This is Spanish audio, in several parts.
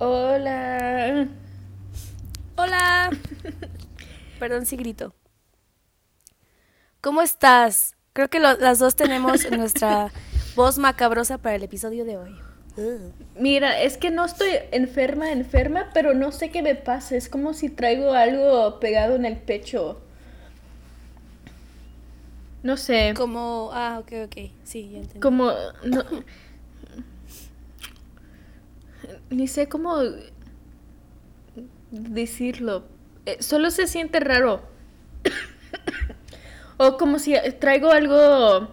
Hola. Hola. Perdón si grito. ¿Cómo estás? Creo que las dos tenemos nuestra voz macabrosa para el episodio de hoy. Mira, es que no estoy enferma, enferma, pero no sé qué me pasa. Es como si traigo algo pegado en el pecho. No sé. Como, ah, ok, ok. Sí, ya entendí. Como, no, ni sé cómo decirlo. Eh, solo se siente raro. o como si traigo algo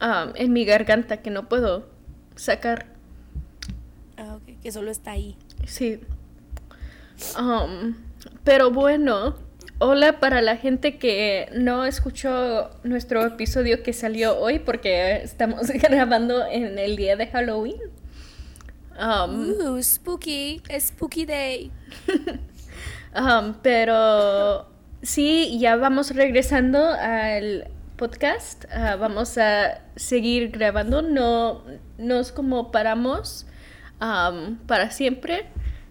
um, en mi garganta que no puedo sacar. Ah, ok, que solo está ahí. Sí. Um, pero bueno, hola para la gente que no escuchó nuestro episodio que salió hoy porque estamos grabando en el día de Halloween. Um, spooky, spooky day. um, pero sí, ya vamos regresando al podcast. Uh, vamos a seguir grabando. No nos como paramos um, para siempre.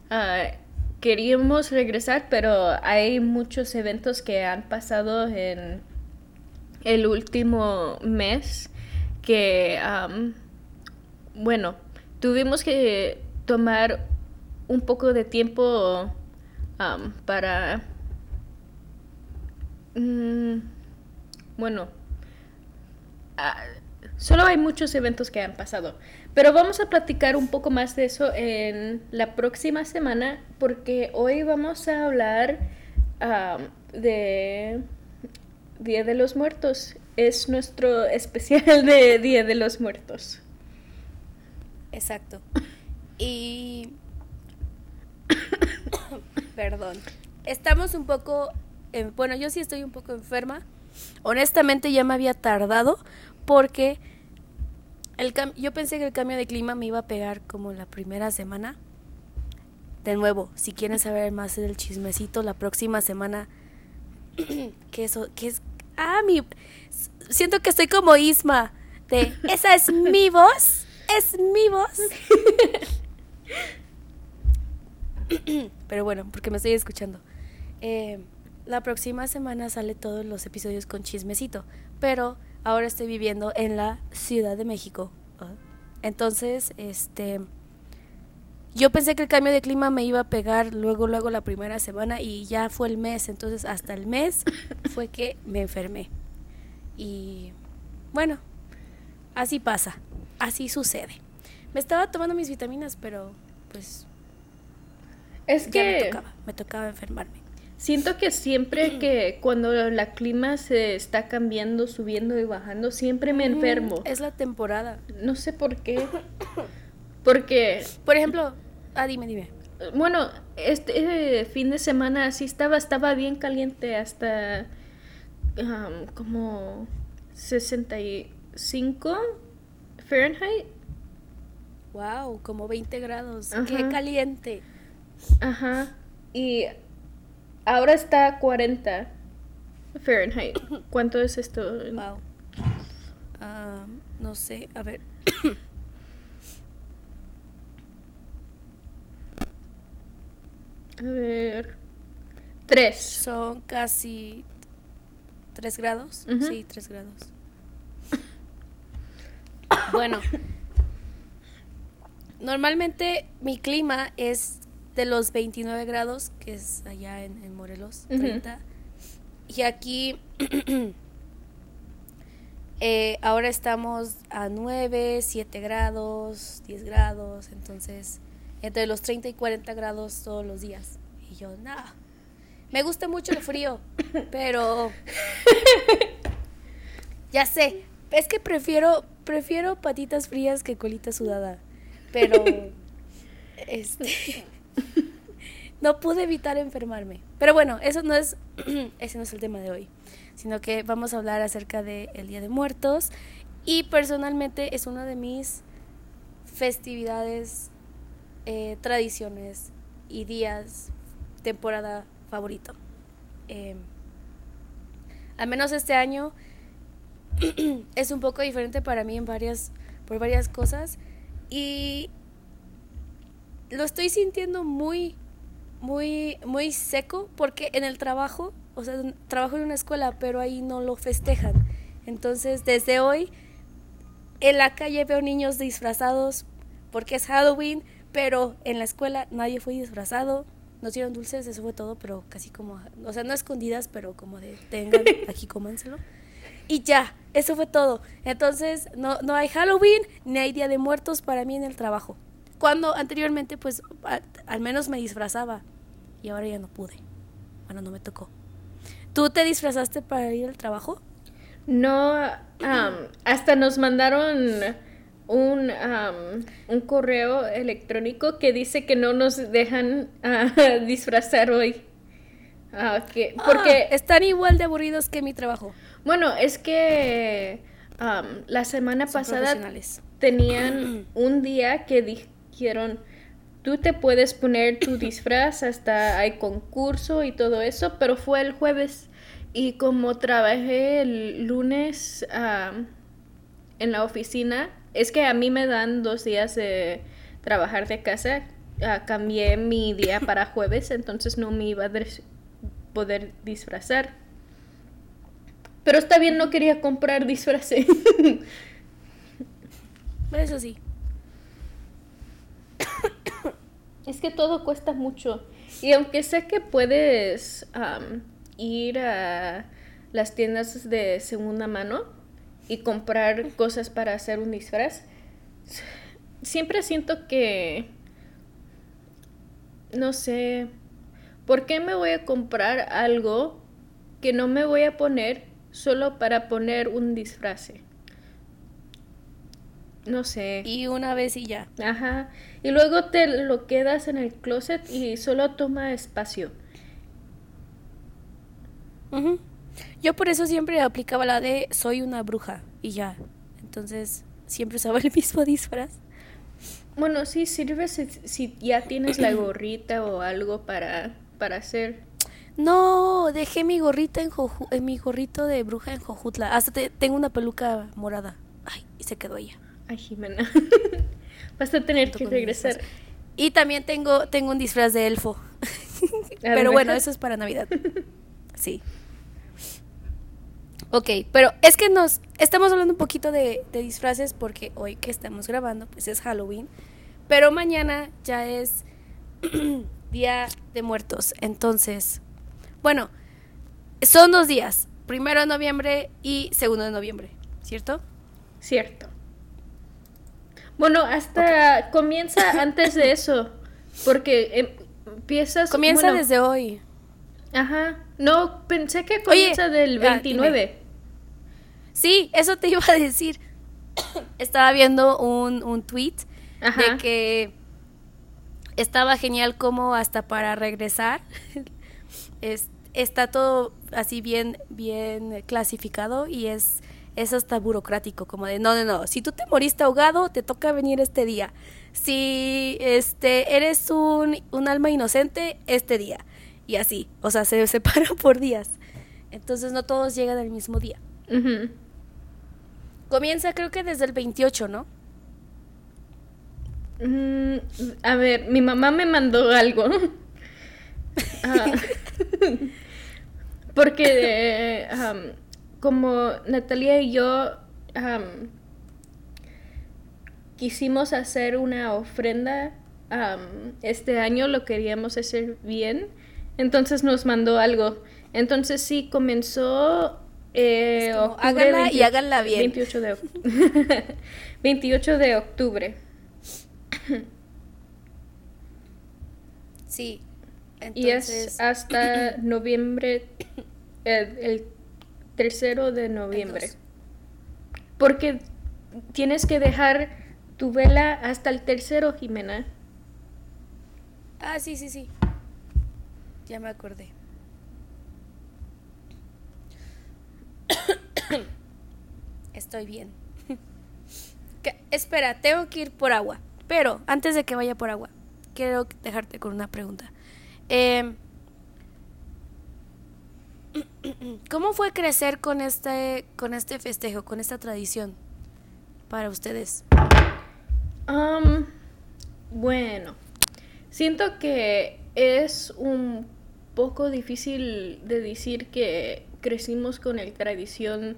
Uh, queríamos regresar, pero hay muchos eventos que han pasado en el último mes que, um, bueno, tuvimos que tomar un poco de tiempo para... Mm, bueno, solo hay muchos eventos que han pasado, pero vamos a platicar un poco más de eso en la próxima semana porque hoy vamos a hablar de Día de los Muertos. Es nuestro especial de Día de los Muertos. Exacto. Y... Perdón. Estamos un poco... bueno, yo sí estoy un poco enferma. Honestamente ya me había tardado porque el yo pensé que el cambio de clima me iba a pegar como la primera semana. De nuevo, si quieren saber más del chismecito, la próxima semana... que eso, que es... Ah, mi... Siento que estoy como Isma. De, esa es mi voz es mi voz. Pero bueno, porque me estoy escuchando. Eh, la próxima semana sale todos los episodios con chismecito, pero ahora estoy viviendo en la Ciudad de México. Entonces, este, yo pensé que el cambio de clima me iba a pegar luego, luego la primera semana y ya fue el mes. Entonces, hasta el mes fue que me enfermé. Y bueno, así pasa así sucede. Me estaba tomando mis vitaminas, pero pues... Es que... me tocaba, me tocaba enfermarme. Siento que siempre que cuando la clima se está cambiando, subiendo y bajando, siempre me enfermo. Es la temporada. No sé por qué. Porque... Por ejemplo... Ah, dime, dime. Bueno, este fin de semana sí estaba, estaba bien caliente hasta como 65 Fahrenheit. Wow, como 20 grados. Qué caliente. Ajá. Y ahora está 40 Fahrenheit. ¿Cuánto es esto? Wow. Ah, no sé, a ver. a ver. Tres. Son casi tres grados. Sí, tres grados. Bueno, normalmente mi clima es de los 29 grados, que es allá en, Morelos, 30. Y aquí eh, ahora estamos a 9, 7 grados, 10 grados, entonces entre los 30 y 40 grados todos los días. Y yo, nada. Me gusta mucho el frío, pero ya sé, es que prefiero prefiero patitas frías que colita sudada. Pero este no pude evitar enfermarme. Pero bueno, eso no es ese no es el tema de hoy, sino que vamos a hablar acerca del el Día de Muertos y personalmente es una de mis festividades, eh, tradiciones y días, temporada favorito. Em, al menos este año es un poco diferente para mí en varias, por varias cosas. Y lo estoy sintiendo muy, muy, muy seco porque en el trabajo, o sea, trabajo en una escuela, pero ahí no lo festejan. Entonces, desde hoy, en la calle veo niños disfrazados porque es Halloween, pero en la escuela nadie fue disfrazado. Nos dieron dulces, eso fue todo, pero casi como, o sea, no escondidas, pero como de, tengan, aquí cómanselo. Y ya, eso fue todo. Entonces, no, no hay Halloween ni hay Día de Muertos para mí en el trabajo. Cuando anteriormente, pues, al menos me disfrazaba. Y ahora ya no pude. Bueno, no me tocó. ¿Tú te disfrazaste para ir al trabajo? No, hasta nos mandaron un, un correo electrónico que dice que no nos dejan uh, disfrazar hoy. Ah, porque ah, están igual de aburridos que mi trabajo. Bueno, es que la semana pasada tenían un día que dijeron, tú te puedes poner tu disfraz, hasta hay concurso y todo eso, pero fue el jueves. Y como trabajé el lunes en la oficina, es que a mí me dan dos días de trabajar de casa. Ah, cambié mi día para jueves, entonces no me iba a poder disfrazar. Pero está bien, no quería comprar disfraces. Eso sí. Es que todo cuesta mucho. Y aunque sé que puedes ir a las tiendas de segunda mano y comprar cosas para hacer un disfraz, siempre siento que... No sé. ¿Por qué me voy a comprar algo que no me voy a poner solo para poner un disfraz. No sé. Y una vez y ya. Ajá. Y luego te lo quedas en el closet y solo toma espacio. Yo por eso siempre aplicaba la de soy una bruja y ya. Entonces siempre usaba el mismo disfraz. Bueno, sí sirve si, si ya tienes la gorrita o algo para, para hacer no, dejé mi gorrita en, en mi gorrito de bruja en Jojutla. Hasta tengo una peluca morada. Ay, y se quedó ella. Ay, Jimena. Vas a tener que regresar. Y también tengo, tengo un disfraz de elfo. pero bueno, eso es para Navidad. Sí. Ok, pero es que nos estamos hablando un poquito de, de disfraces porque hoy que estamos grabando, pues es Halloween. Pero mañana ya es Día de Muertos. Entonces, bueno, son dos días, primero de noviembre y segundo de noviembre, ¿cierto? Cierto. Bueno, hasta comienza antes de eso, porque em, empiezas... Comienza desde hoy. Ajá. No, pensé que comienza del 29. sí, eso te iba a decir. Estaba viendo un, un tweet de que estaba genial como hasta para regresar está todo así bien, bien clasificado y es, es hasta burocrático, como de no, no, no, si tú te moriste ahogado, te toca venir este día. Si este eres un, un alma inocente, este día. Y así, o sea, se separa por días. Entonces no todos llegan al mismo día. Comienza creo que desde el 28, ¿no? Mm, a ver, mi mamá me mandó algo. Ah. Porque como Natalia y yo quisimos hacer una ofrenda este año, lo queríamos hacer bien, entonces nos mandó algo. Entonces sí, comenzó... Eh, háganla y háganla bien. 28 de, 28 de octubre. Sí, y es hasta noviembre, el, tercero de noviembre. Porque tienes que dejar tu vela hasta el tercero, Jimena. Ah, sí, sí, sí. Ya me acordé. Estoy bien. espera, tengo que ir por agua. Pero antes de que vaya por agua, quiero dejarte con una pregunta. Em, ¿Cómo fue crecer con este, con este festejo, con esta tradición para ustedes? bueno, siento que es un poco difícil de decir que crecimos con el tradición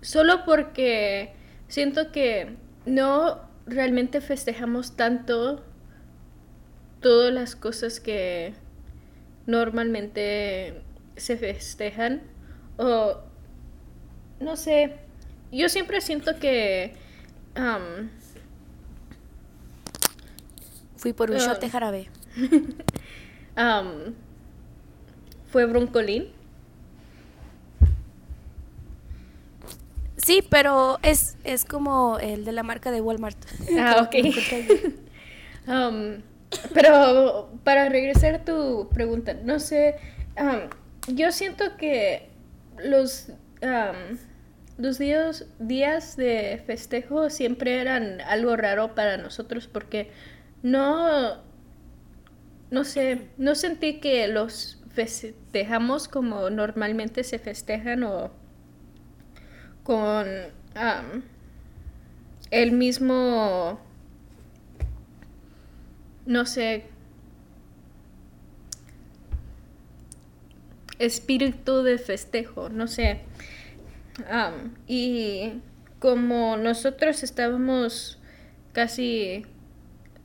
solo porque siento que no realmente festejamos tanto todas las cosas que normalmente se festejan o no sé yo siempre siento que fui por un shot de jarabe. Fue broncolín Sí, pero es, es como el de la marca de Walmart. Ah, ok. Um, pero para regresar a tu pregunta, no sé, um, yo siento que los, um, los días, días de festejo siempre eran algo raro para nosotros porque no, no sé, no sentí que los festejamos como normalmente se festejan o con el mismo, no sé, espíritu de festejo, no sé. y como nosotros estábamos casi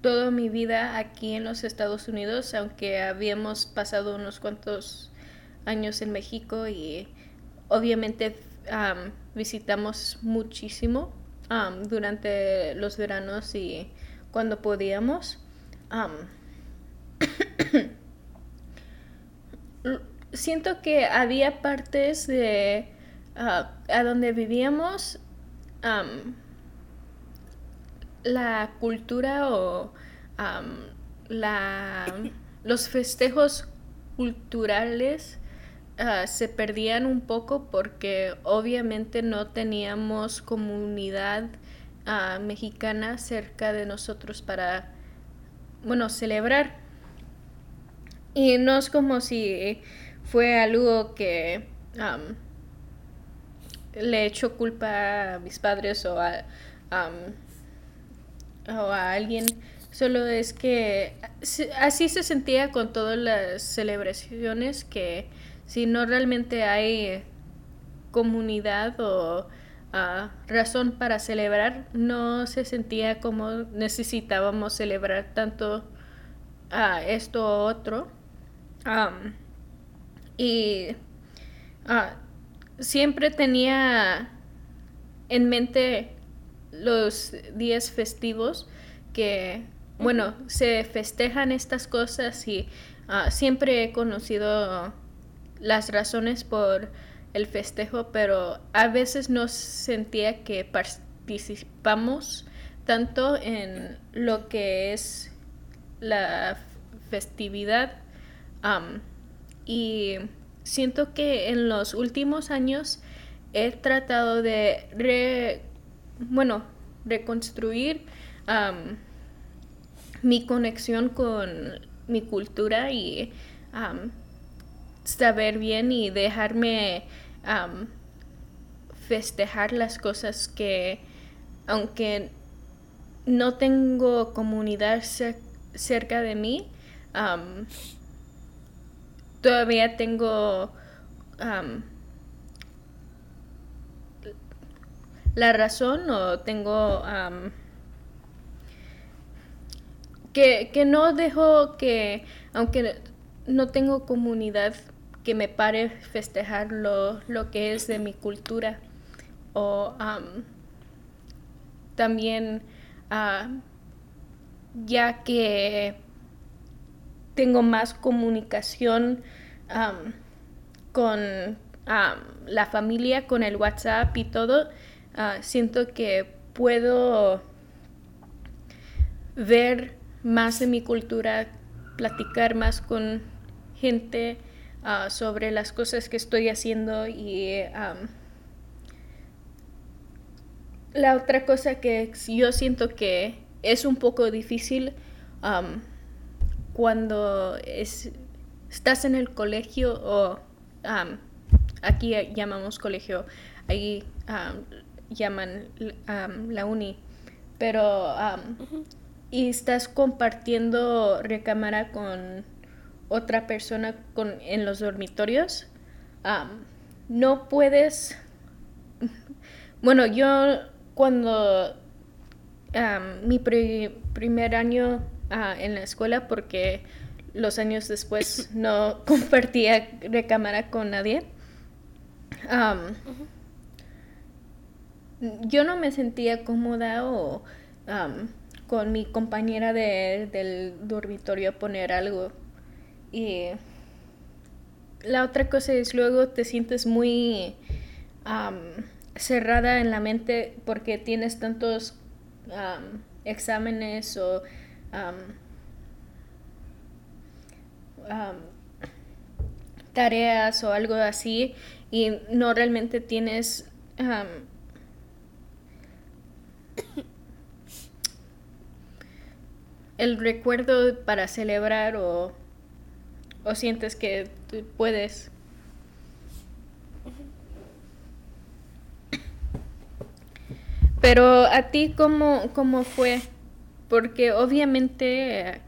toda mi vida aquí en los Estados Unidos, aunque habíamos pasado unos cuantos años en México y obviamente visitamos muchísimo durante los veranos y cuando podíamos. siento que había partes de ah, a donde vivíamos la cultura o la, los festejos culturales Ah, se perdían un poco porque obviamente no teníamos comunidad ah, mexicana cerca de nosotros para, bueno, celebrar. Y no es como si fue algo que le echó culpa a mis padres o a, o a alguien. Solo es que así se sentía con todas las celebraciones que si no realmente hay comunidad o ah, razón para celebrar, no se sentía como necesitábamos celebrar tanto uh, esto o otro. y ah, siempre tenía en mente los días festivos que, bueno, se festejan estas cosas y siempre he conocido las razones por el festejo, pero a veces no sentía que participamos tanto en lo que es la festividad y siento que en los últimos años he tratado de bueno reconstruir mi conexión con mi cultura y saber bien y dejarme festejar las cosas que, aunque no tengo comunidad cerca de mí, todavía tengo la razón o tengo que, que no dejo que, aunque no tengo comunidad que me pare festejar lo, que es de mi cultura. O también ah, ya que tengo más comunicación con la familia, con el WhatsApp y todo, ah, siento que puedo ver más de mi cultura, platicar más con gente Ah, sobre las cosas que estoy haciendo y la otra cosa que yo siento que es un poco difícil cuando estás en el colegio o aquí llamamos colegio, ahí llaman la uni. pero y estás compartiendo recámara con otra persona con, en los dormitorios, no puedes... Bueno, yo cuando mi primer año ah, en la escuela, porque los años después no compartía recámara con nadie, yo no me sentía cómoda o con mi compañera del dormitorio poner algo. Y la otra cosa es luego te sientes muy cerrada en la mente porque tienes tantos exámenes o tareas o algo así y no realmente tienes el recuerdo para celebrar o, o sientes que puedes. Pero a ti, ¿cómo, cómo fue? Porque obviamente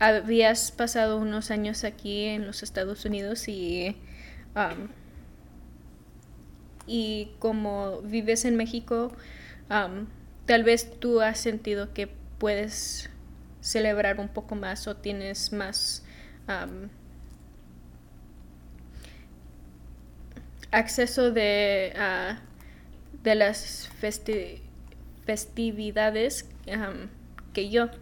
habías pasado unos años aquí en los Estados Unidos y, y como vives en México, tal vez tú has sentido que puedes celebrar un poco más o tienes más acceso de, de las festividades que yo.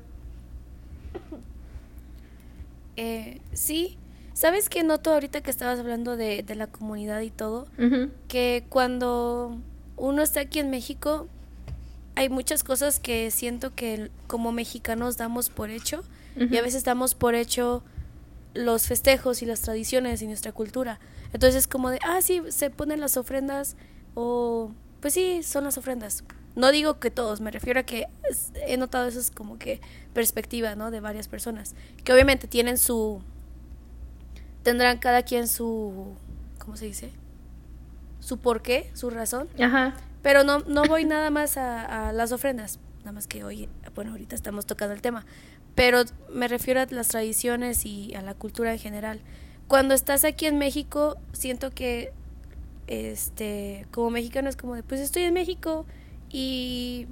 Eh, sí, ¿sabes que noto ahorita que estabas hablando de, de la comunidad y todo? Que cuando uno está aquí en México, hay muchas cosas que siento que como mexicanos damos por hecho y a veces damos por hecho los festejos y las tradiciones y nuestra cultura. Entonces es como de, ah, sí, se ponen las ofrendas o pues sí, son las ofrendas. No digo que todos, me refiero a que he notado eso es como que perspectiva, ¿no? De varias personas, que obviamente tienen su tendrán cada quien su ¿cómo se dice? su porqué, su razón. Ajá. Pero no, no voy nada más a, las ofrendas, nada más que hoy, bueno, ahorita estamos tocando el tema, pero me refiero a las tradiciones y a la cultura en general. Cuando estás aquí en México, siento que, este, como mexicano es como de, pues estoy en México y...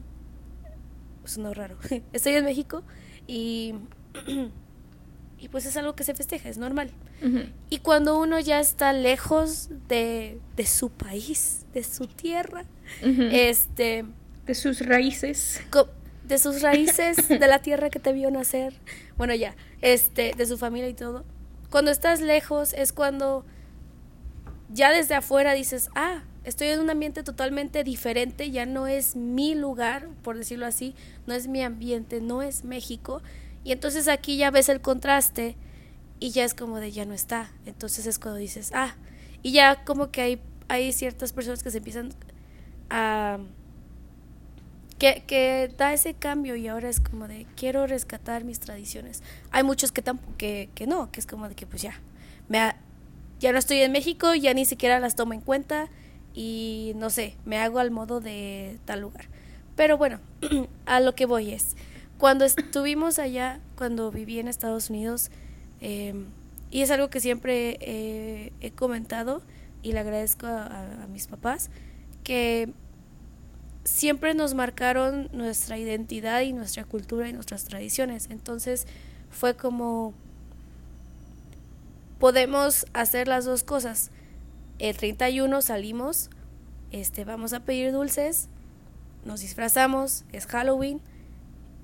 Es no raro. estoy en México y... y pues es algo que se festeja, es normal. Y cuando uno ya está lejos de, de su país, de su tierra, este... De sus raíces. De sus raíces, de la tierra que te vio nacer. Bueno, ya, este, de su familia y todo. Cuando estás lejos es cuando ya desde afuera dices, ah, estoy en un ambiente totalmente diferente, ya no es mi lugar, por decirlo así, no es mi ambiente, no es México. Y entonces aquí ya ves el contraste y ya es como de ya no está. Entonces es cuando dices, ah, y ya como que hay, hay ciertas personas que se empiezan a... Que, que da ese cambio y ahora es como de quiero rescatar mis tradiciones. Hay muchos que, tampoco que, que no, que es como de que pues ya, me ya no estoy en México, ya ni siquiera las tomo en cuenta y no sé, me hago al modo de tal lugar. Pero bueno, a lo que voy es, cuando estuvimos allá, cuando viví en Estados Unidos, Em, y es algo que siempre he comentado y le agradezco a, mis papás, que siempre nos marcaron nuestra identidad y nuestra cultura y nuestras tradiciones. Entonces fue como, podemos hacer las dos cosas. El 31 salimos, este, vamos a pedir dulces, nos disfrazamos, es Halloween.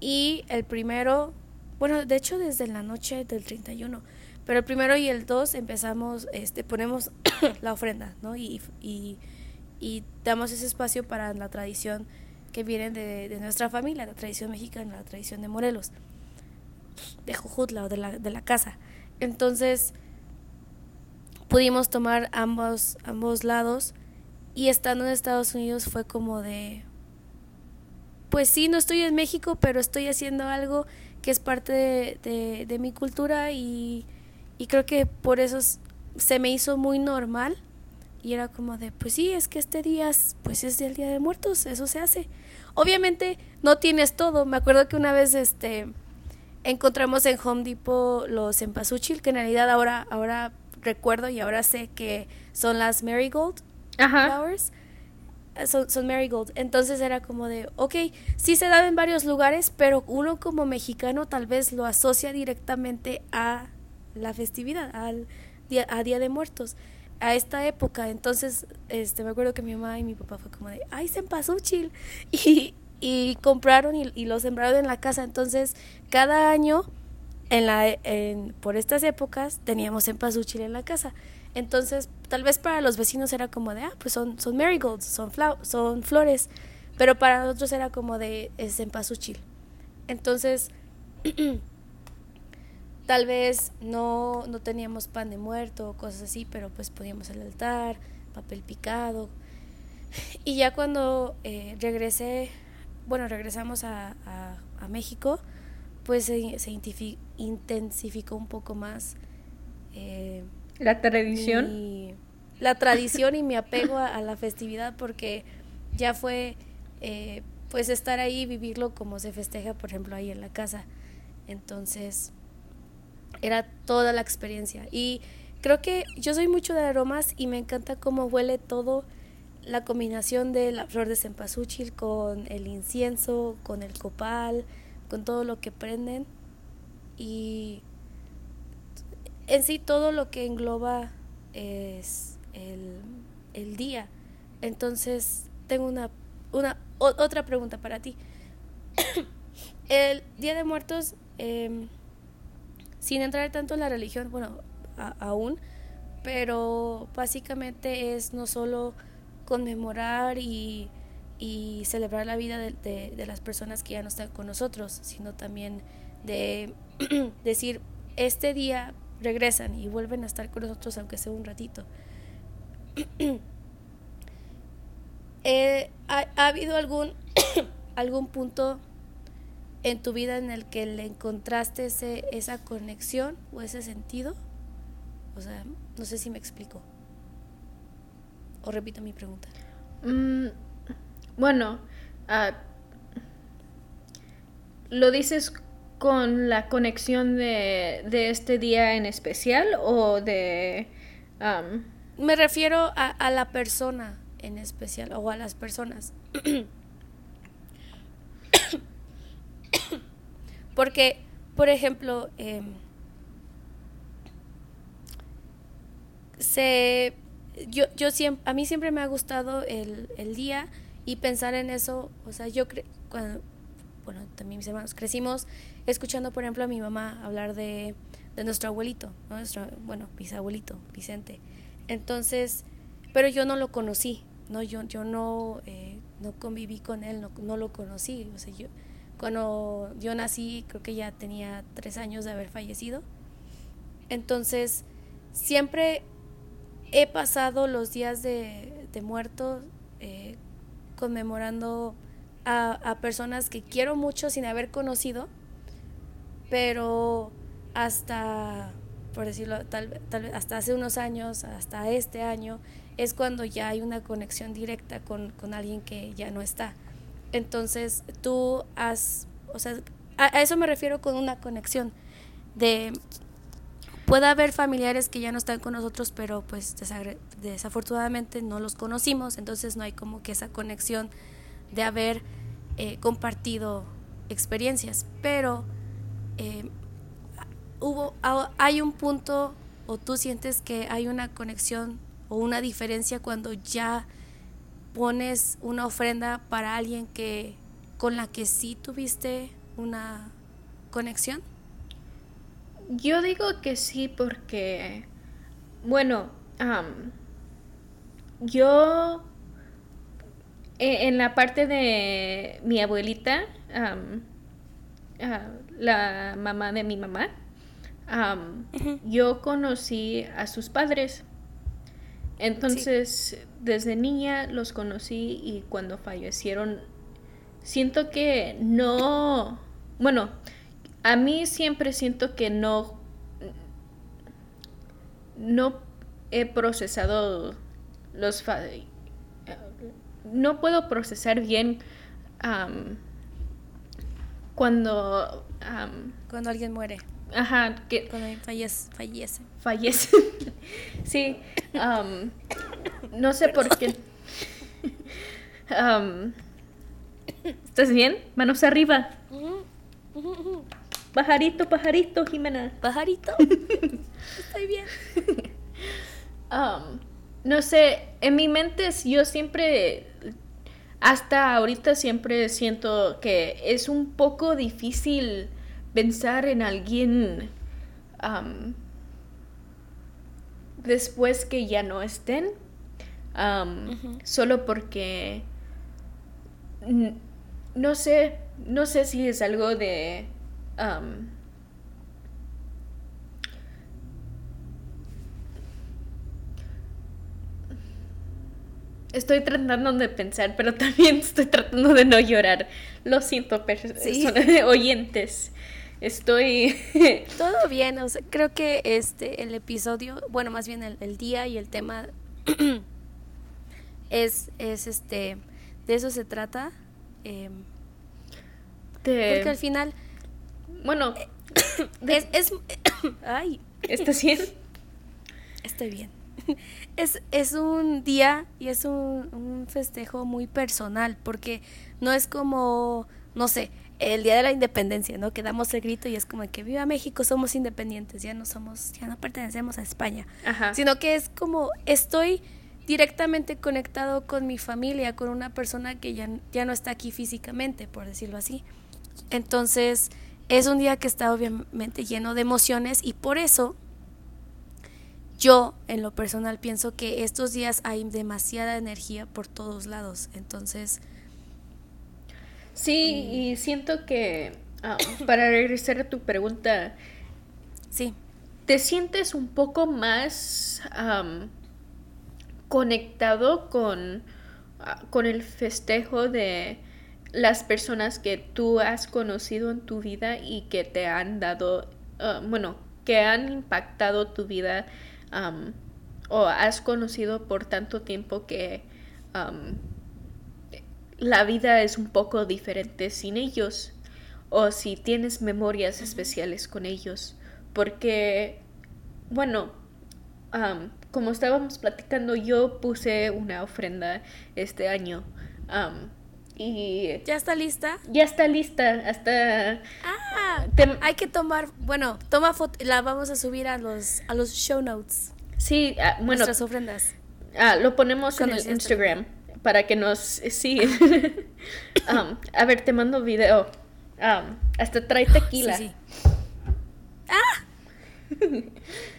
Y el primero bueno, de hecho desde la noche del 31, pero el primero y el 2 empezamos, este, ponemos la ofrenda, ¿no? Y, y, y, damos ese espacio para la tradición que viene de, nuestra familia, la tradición mexicana, la tradición de Morelos, de Jujutla o de la, casa. Entonces, pudimos tomar ambos, ambos lados y estando en Estados Unidos fue como de, pues sí, no estoy en México, pero estoy haciendo algo que es parte de, mi cultura y, creo que por eso se me hizo muy normal Y era como de, pues sí, es que este día pues es el Día de Muertos, eso se hace. Obviamente no tienes todo. Me acuerdo que una vez este encontramos en Home Depot los empasuchil, que en realidad ahora ahora recuerdo y ahora sé que son las marigold flowers. Eh, son, son, marigold. Entonces era como de, ok, sí se da en varios lugares, pero uno como mexicano tal vez lo asocia directamente a la festividad, al día, a Día de Muertos, a esta época. Entonces, este, me acuerdo que mi mamá y mi papá fue como de, ay, sempasuchil. Y, y compraron y, y, lo sembraron en la casa. Entonces, cada año, en la, en, por estas épocas, teníamos sempasuchil en la casa. Entonces, tal vez para los vecinos era como de, ah, pues son, son marigolds, son, son flores, pero para nosotros era como de, es cempasúchil. Entonces, tal vez no, no teníamos pan de muerto o cosas así, pero pues poníamos el altar, papel picado. Y ya cuando eh, regresé, bueno, regresamos a, a, México, pues se, se, intensificó un poco más. Eh, la tradición. la tradición y mi apego a, la festividad porque ya fue eh, pues estar ahí, vivirlo como se festeja, por ejemplo, ahí en la casa. Entonces, era toda la experiencia. Y creo que yo soy mucho de aromas y me encanta cómo huele todo, la combinación de la flor de cempasúchil con el incienso, con el copal, con todo lo que prenden. Y en sí todo lo que engloba es el, día. Entonces, tengo una, una otra pregunta para ti. el Día de Muertos, em, sin entrar tanto en la religión, bueno, aún, pero básicamente es no solo conmemorar y, y celebrar la vida de, de, las personas que ya no están con nosotros, sino también de decir, este día regresan y vuelven a estar con nosotros aunque sea un ratito. Eh, ¿ha, habido algún, algún punto en tu vida en el que le encontraste ese, esa conexión o ese sentido? O sea, no sé si me explico. O repito mi pregunta. Mm, bueno, uh, lo dices con la conexión de, este día en especial o de... Me refiero a, la persona en especial o a las personas. Porque, por ejemplo, em, se, yo, yo siempre, a mí siempre me ha gustado el, el día y pensar en eso, o sea, yo cre cuando, bueno, también mis hermanos crecimos escuchando, por ejemplo, a mi mamá hablar de, de nuestro abuelito, nuestro, bueno, bisabuelito, Vicente. Entonces, pero yo no lo conocí, ¿no? Yo, yo no, eh, no conviví con él, no, no, lo conocí. O sea, yo, cuando yo nací, creo que ya tenía tres años de haber fallecido. Entonces, siempre he pasado los días de, de muertos eh, conmemorando a, a personas que quiero mucho sin haber conocido pero hasta, por decirlo, tal, tal hasta hace unos años, hasta este año, es cuando ya hay una conexión directa con, con alguien que ya no está. Entonces, tú has, o sea, a, eso me refiero con una conexión de puede haber familiares que ya no están con nosotros, pero pues desafortunadamente no los conocimos, entonces no hay como que esa conexión de haber eh, compartido experiencias, pero eh, hubo, hay un punto o tú sientes que hay una conexión o una diferencia cuando ya pones una ofrenda para alguien que con la que sí tuviste una conexión? Yo digo que sí porque, bueno, yo e, en la parte de mi abuelita, la mamá de mi mamá, yo conocí a sus padres. Entonces, desde niña los conocí y cuando fallecieron, siento que no, bueno, a mí siempre siento que no, no he procesado los no puedo procesar bien cuando cuando alguien muere. ajá que cuando fallece fallece fallece sí no sé por qué ¿Estás bien? Manos arriba. Pajarito, pajarito, Jimena. Pajarito. Estoy bien. no sé, en mi mente yo siempre, hasta ahorita siempre siento que es un poco difícil pensar en alguien después que ya no estén, solo porque no sé, no sé si es algo de... estoy tratando de pensar, pero también estoy tratando de no llorar. Lo siento, personas oyentes. Estoy... Todo bien, o sea, creo que este, el episodio, bueno, más bien el, día y el tema es, es este, de eso se trata. Em, porque al final. Bueno. es, es. ay. ¿Estás bien? Estoy bien. Es, es un día y es un, un festejo muy personal, porque no es como, no sé, el día de la independencia, ¿no? Que damos el grito y es como que viva México, somos independientes, ya no somos, ya no pertenecemos a España. Sino que es como estoy directamente conectado con mi familia, con una persona que ya, ya no está aquí físicamente, por decirlo así. Entonces, es un día que está obviamente lleno de emociones y por eso yo en lo personal pienso que estos días hay demasiada energía por todos lados. Entonces... Sí, mm. y siento que ah, para regresar a tu pregunta, sí. ¿Te sientes un poco más conectado con, ah, con el festejo de las personas que tú has conocido en tu vida y que te han dado, ah, bueno, que han impactado tu vida o has conocido por tanto tiempo que la vida es un poco diferente sin ellos o si tienes memorias especiales con ellos porque bueno como estábamos platicando, yo puse una ofrenda este año. y ¿Ya está lista? Ya está lista, hasta... Ah, hay que tomar, bueno, toma foto, la vamos a subir a los, a los show notes. Sí, ah, bueno. Nuestras ofrendas. Ah, lo ponemos en el Instagram, para que nos... Sí. a ver, te mando video. hasta trae tequila. Sí, sí. ¡Ah!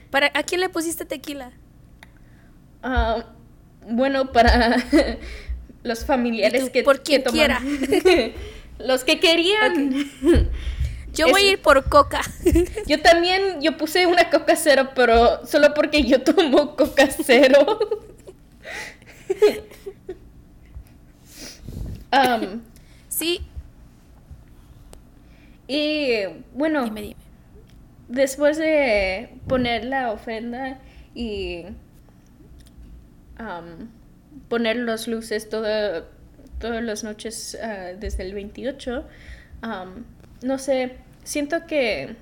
¿Para, ¿A quién le pusiste tequila? Ah, bueno, para los familiares que, por quien quiera. los que querían. Yo voy a ir por coca. Yo también, yo puse una coca cero, pero solo porque yo tomo coca cero. Sí. Y bueno, después de poner la ofrenda y poner las luces todas las noches ah, desde el 28. no sé, siento que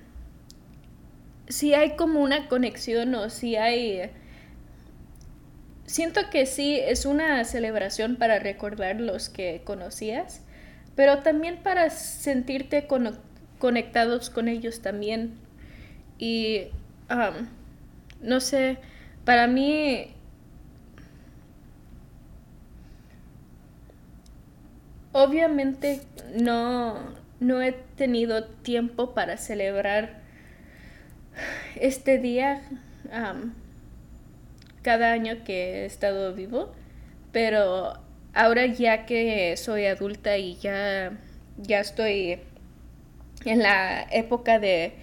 si hay como una conexión o si hay... Siento que sí es una celebración para recordar los que conocías, pero también para sentirte conectados con ellos también. Y no sé, para mí obviamente no, no he tenido tiempo para celebrar este día cada año que he estado vivo, pero ahora ya que soy adulta y ya, ya estoy en la época de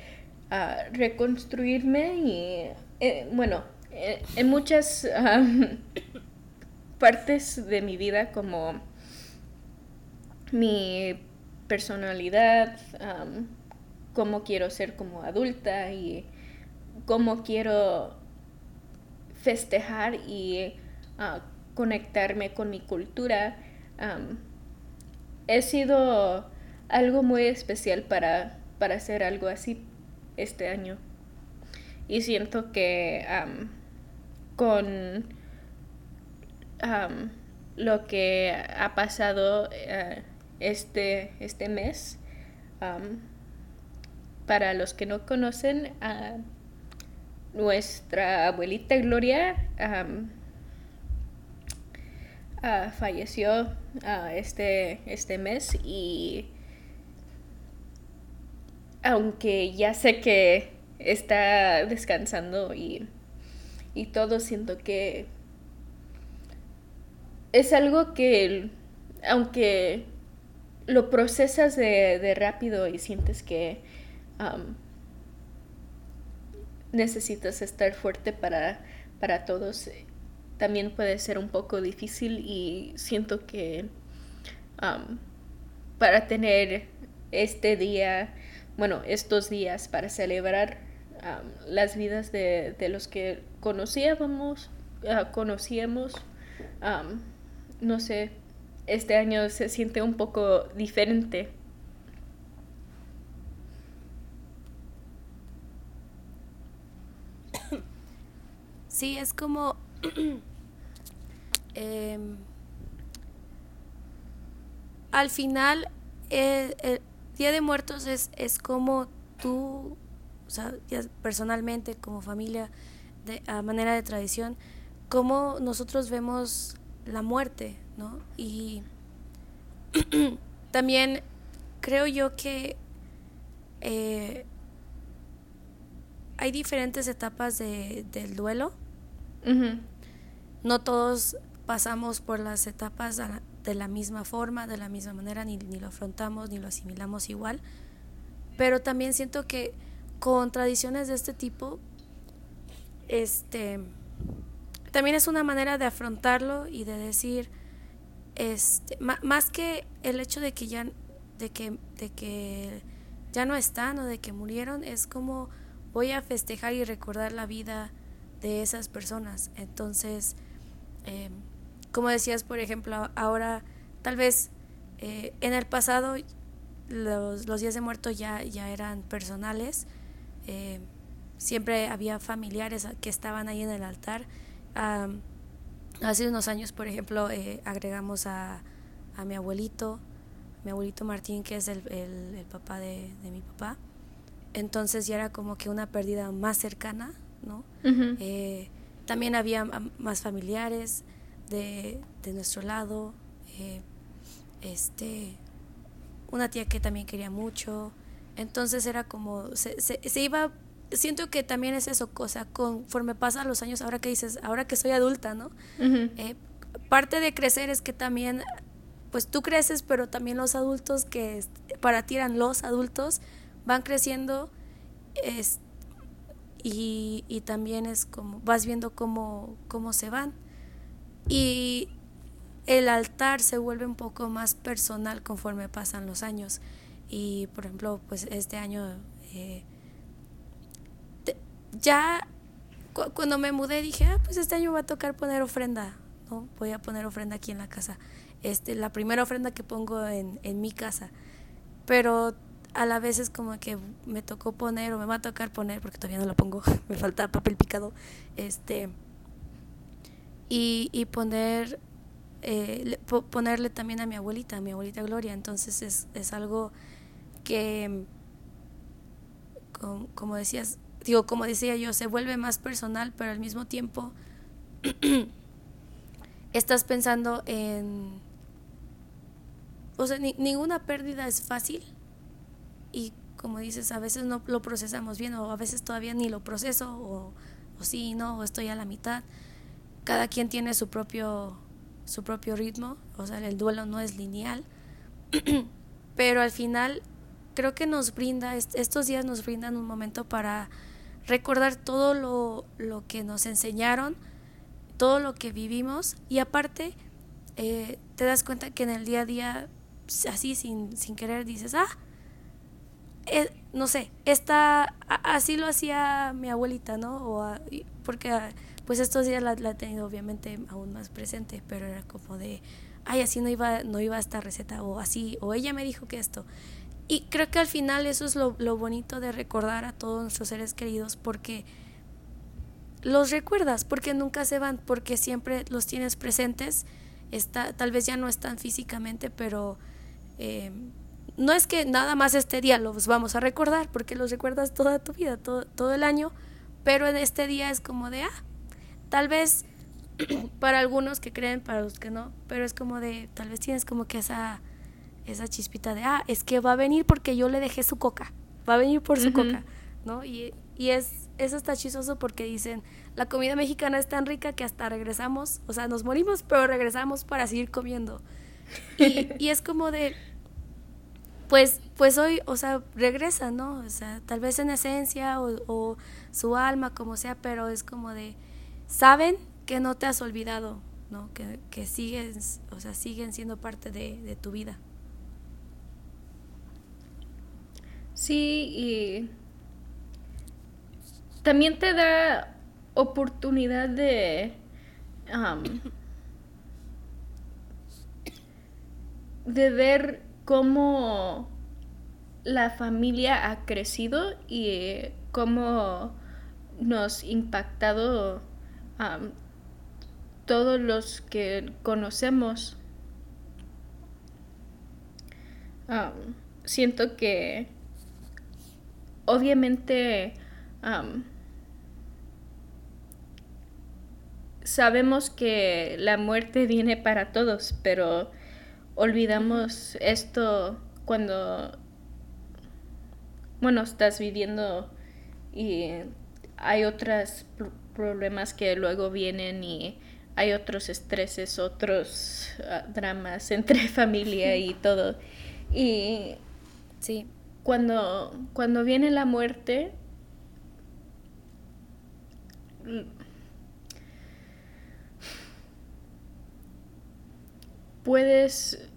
ah, reconstruirme y eh, bueno, en muchas partes de mi vida como mi personalidad, cómo quiero ser como adulta y cómo quiero festejar y ah, conectarme con mi cultura, he sido algo muy especial para, para hacer algo así este año. Y siento que con lo que ha pasado eh, este, este mes, para los que no conocen, a nuestra abuelita Gloria falleció este, este mes y aunque ya sé que está descansando y, y todo, siento que es algo que, aunque lo procesas de, rápido y sientes que necesitas estar fuerte para, para todos, también puede ser un poco difícil y siento que para tener este día bueno, estos días para celebrar las vidas de, los que conocíamos, uh, conocíamos. no sé, este año se siente un poco diferente. Sí, es como... Em, al final, eh, eh, Día de Muertos es, es como tú, o sea, personalmente, como familia, de, a manera de tradición, cómo nosotros vemos la muerte, ¿no? Y también creo yo que eh, hay diferentes etapas de, del duelo. No todos pasamos por las etapas de la misma forma, de la misma manera, ni, ni lo afrontamos, ni lo asimilamos igual. Pero también siento que con tradiciones de este tipo, este, también es una manera de afrontarlo y de decir, este, más que el hecho de que ya, de que, de que ya no están o de que murieron, es como voy a festejar y recordar la vida de esas personas. Entonces, eh, como decías, por ejemplo, ahora tal vez eh, en el pasado los, días de muerto ya, ya eran personales, eh, siempre había familiares que estaban ahí en el altar. hace unos años, por ejemplo, eh, agregamos a, a, mi abuelito, mi abuelito Martín, que es el, el, papá de, de, mi papá. Entonces ya era como que una pérdida más cercana, ¿no? también había más familiares de, nuestro lado, eh, este, una tía que también quería mucho, entonces era como, se, se, iba, siento que también es eso, cosa conforme pasan los años, ahora que dices, ahora que soy adulta, ¿no? Eh, parte de crecer es que también, pues tú creces, pero también los adultos que para ti eran los adultos, van creciendo es, y, y también es como, vas viendo cómo, cómo se van. Y el altar se vuelve un poco más personal conforme pasan los años. Y por ejemplo, pues este año eh, ya cuando me mudé dije, ah, pues este año va a tocar poner ofrenda, ¿no? Voy a poner ofrenda aquí en la casa. Este, la primera ofrenda que pongo en, en mi casa. Pero a la vez es como que me tocó poner o me va a tocar poner, porque todavía no la pongo, me falta papel picado, este y, y poner eh, ponerle también a mi abuelita, a mi abuelita Gloria. Entonces es, es algo que, como, decías, digo, como decía yo, se vuelve más personal, pero al mismo tiempo estás pensando en... O sea, ninguna pérdida es fácil y como dices, a veces no lo procesamos bien o a veces todavía ni lo proceso o, o sí, no, o estoy a la mitad. Cada quien tiene su propio, su propio ritmo, o sea, el duelo no es lineal, pero al final creo que nos brinda, estos días nos brindan un momento para recordar todo lo, lo que nos enseñaron, todo lo que vivimos. Y aparte eh, te das cuenta que en el día a día, así sin, sin querer, dices, ah, eh, no sé, esta, así lo hacía mi abuelita, ¿no? O porque pues estos días la, la he tenido obviamente aún más presente, pero era como de, ay, así no iba, no iba esta receta, o así, o ella me dijo que esto. Y creo que al final eso es lo, lo bonito de recordar a todos nuestros seres queridos, porque los recuerdas, porque nunca se van, porque siempre los tienes presentes, está, tal vez ya no están físicamente, pero... Eh, no es que nada más este día los vamos a recordar, porque los recuerdas toda tu vida, todo, todo el año, pero en este día es como de, ah, tal vez para algunos que creen, para los que no, pero es como de, tal vez tienes como que esa, esa chispita de, ah, es que va a venir porque yo le dejé su coca, va a venir por su coca, ¿no? Y, y es, eso está chistoso porque dicen, la comida mexicana es tan rica que hasta regresamos, o sea, nos morimos, pero regresamos para seguir comiendo. Y, y es como de, pues, pues hoy, o sea, regresa, ¿no? O sea, tal vez en esencia o, su alma, como sea, pero es como de, saben que no te has olvidado, ¿no? Que, que siguen, o sea, siguen siendo parte de, de tu vida. Sí, y también te da oportunidad de de ver cómo la familia ha crecido y cómo nos ha impactado todos los que conocemos. siento que obviamente sabemos que la muerte viene para todos, pero olvidamos esto cuando, bueno, estás viviendo y hay otros problemas que luego vienen y hay otros estreses, otros ah, dramas entre familia y todo. Y sí. cuando, cuando viene la muerte, puedes...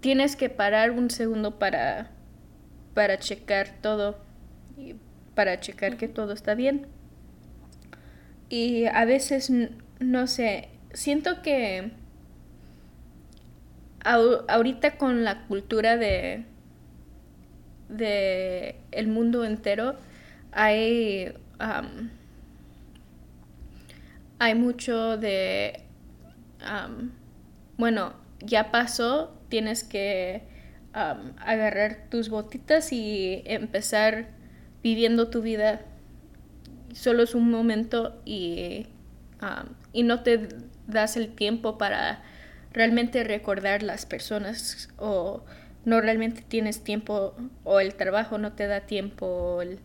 tienes que parar un segundo para, para checar todo, y para checar que todo está bien. Y a veces, no sé, siento que ahorita con la cultura de, de el mundo entero hay hay mucho de, bueno, ya pasó, tienes que agarrar tus botitas y empezar viviendo tu vida. Solo es un momento y, y no te das el tiempo para realmente recordar las personas o no realmente tienes tiempo o el trabajo no te da tiempo. El,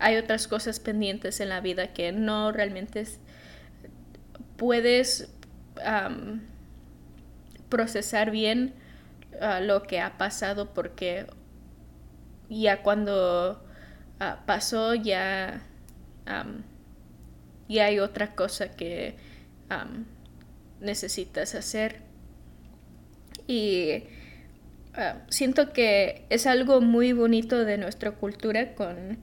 hay otras cosas pendientes en la vida que no realmente puedes procesar bien ah, lo que ha pasado porque ya cuando ah, pasó ya, ya hay otra cosa que necesitas hacer. Y ah, siento que es algo muy bonito de nuestra cultura con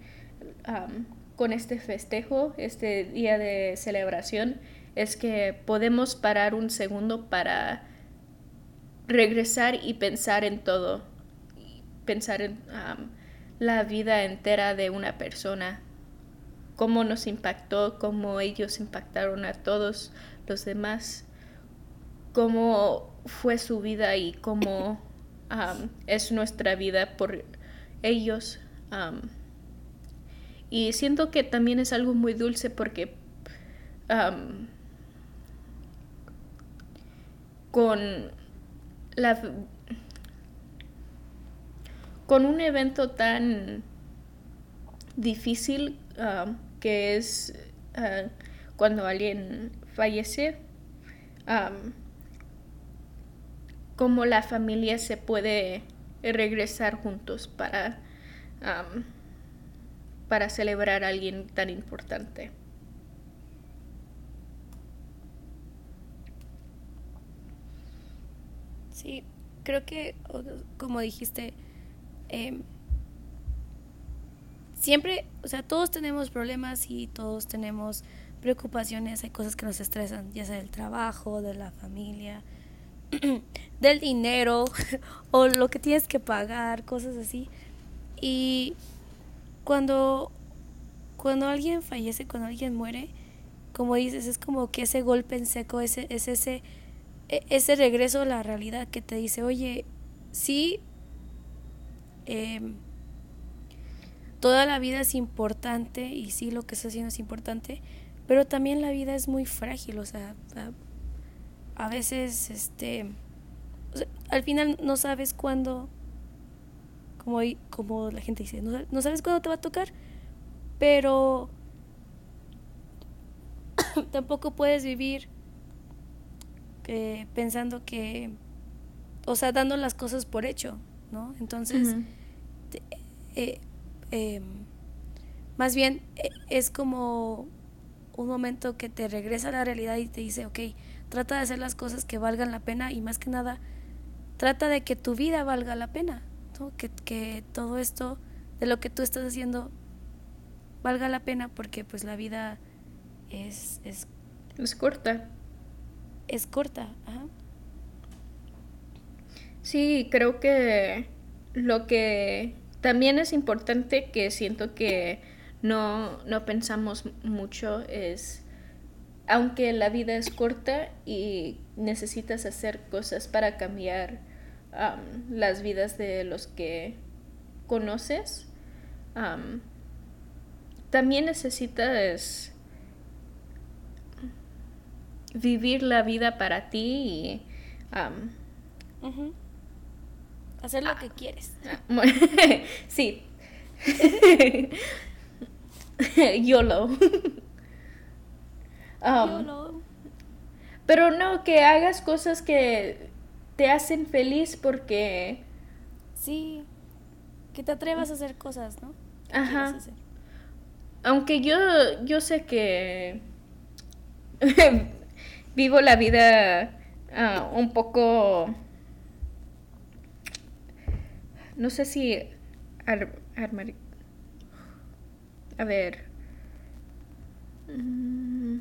con este festejo, este día de celebración, es que podemos parar un segundo para regresar y pensar en todo, pensar en la vida entera de una persona, cómo nos impactó, cómo ellos impactaron a todos los demás, cómo fue su vida y cómo es nuestra vida por ellos. Y siento que también es algo muy dulce porque con la con un evento tan difícil que es ah, cuando alguien fallece, como la familia se puede regresar juntos para para celebrar a alguien tan importante. Sí, creo que, como dijiste, em, siempre, o sea, todos tenemos problemas y todos tenemos preocupaciones, hay cosas que nos estresan, ya sea del trabajo, de la familia, del dinero o lo que tienes que pagar, cosas así. Y cuando, cuando alguien fallece, cuando alguien muere, como dices, es como que ese golpe en seco, ese, es ese, e, ese regreso a la realidad que te dice, oye, sí, em, toda la vida es importante y sí lo que estás haciendo es importante, pero también la vida es muy frágil, o sea, a, veces, este, al final no sabes cuándo, como, como la gente dice, no, no sabes cuándo te va a tocar, pero tampoco puedes vivir eh, pensando que, o sea, dando las cosas por hecho, ¿no? Entonces, eh, em, más bien e, es como un momento que te regresa a la realidad y te dice, ok, trata de hacer las cosas que valgan la pena y más que nada, trata de que tu vida valga la pena, que, que todo esto de lo que tú estás haciendo valga la pena porque pues la vida es... Es, es corta. Es corta, ajá. Sí, creo que lo que también es importante que siento que no, no pensamos mucho es, aunque la vida es corta y necesitas hacer cosas para cambiar las vidas de los que conoces, también necesitas vivir la vida para ti y hacer lo que quieres. sí. YOLO. YOLO. Pero no, que hagas cosas que te hacen feliz porque... Sí, que te atrevas a hacer cosas, ¿no? Ajá. Aunque yo, yo sé que vivo la vida ah, un poco, no sé si a ver, mm,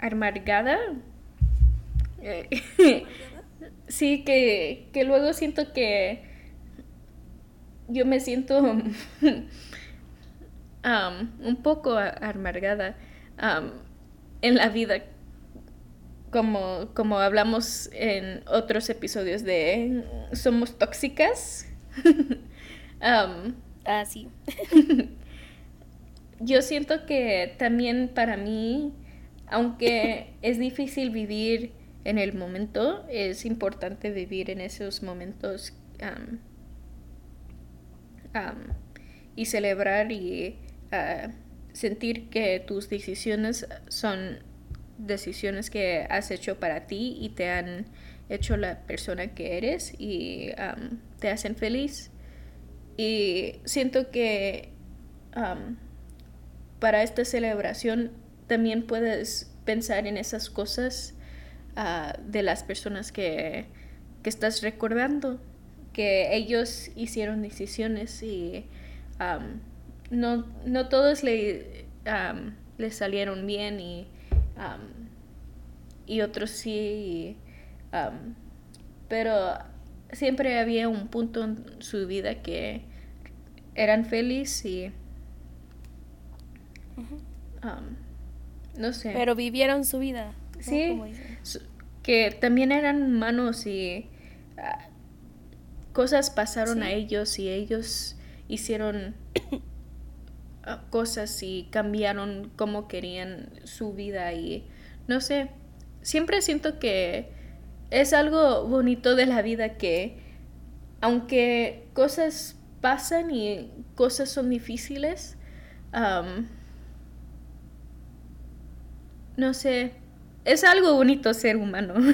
amargada. sí, que, que luego siento que yo me siento um, un poco amargada en la vida, como, como hablamos en otros episodios de Somos tóxicas. um, ah, sí. yo siento que también para mí, aunque es difícil vivir en el momento, es importante vivir en esos momentos y celebrar y uh, sentir que tus decisiones son decisiones que has hecho para ti y te han hecho la persona que eres y te hacen feliz. Y siento que para esta celebración también puedes pensar en esas cosas ah, de las personas que, que, estás recordando, que ellos hicieron decisiones y no, no todos le, salieron bien y, y otros sí. pero siempre había un punto en su vida que eran felices y no sé. Pero vivieron su vida. Sí, que también eran humanos y ah, cosas pasaron a ellos y ellos hicieron cosas y cambiaron cómo querían su vida y no sé, siempre siento que es algo bonito de la vida que aunque cosas pasan y cosas son difíciles, no sé, es algo bonito ser humano.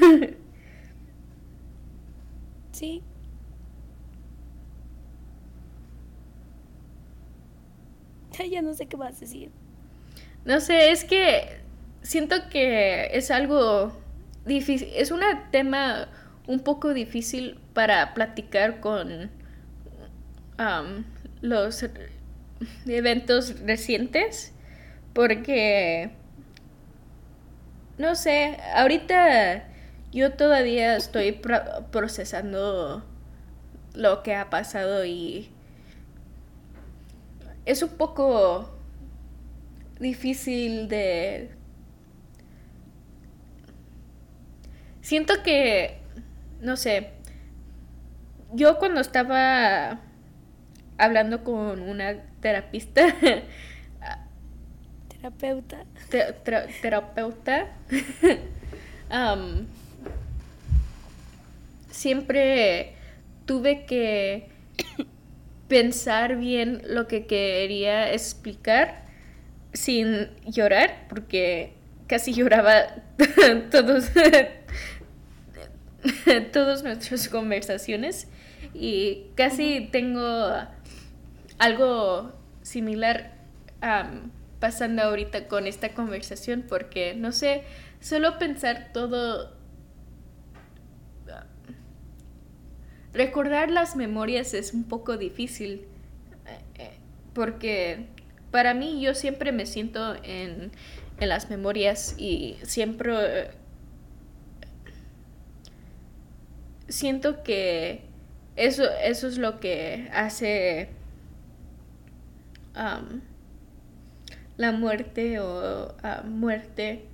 sí, ya no sé qué vas a decir. No sé, es que siento que es algo difícil, es un tema un poco difícil para platicar con los eventos recientes porque no sé, ahorita yo todavía estoy procesando lo que ha pasado y es un poco difícil de... Siento que, no sé, yo cuando estaba hablando con una terapista, terapeuta, terapeuta, siempre tuve que pensar bien lo que quería explicar sin llorar, porque casi lloraba todos, todas nuestras conversaciones. Y casi tengo algo similar pasando ahorita con esta conversación porque no sé, solo pensar todo recordar las memorias es un poco difícil eh, eh, porque para mí yo siempre me siento en, las memorias y siempre siento que eso, eso es lo que hace la muerte o ah, muerte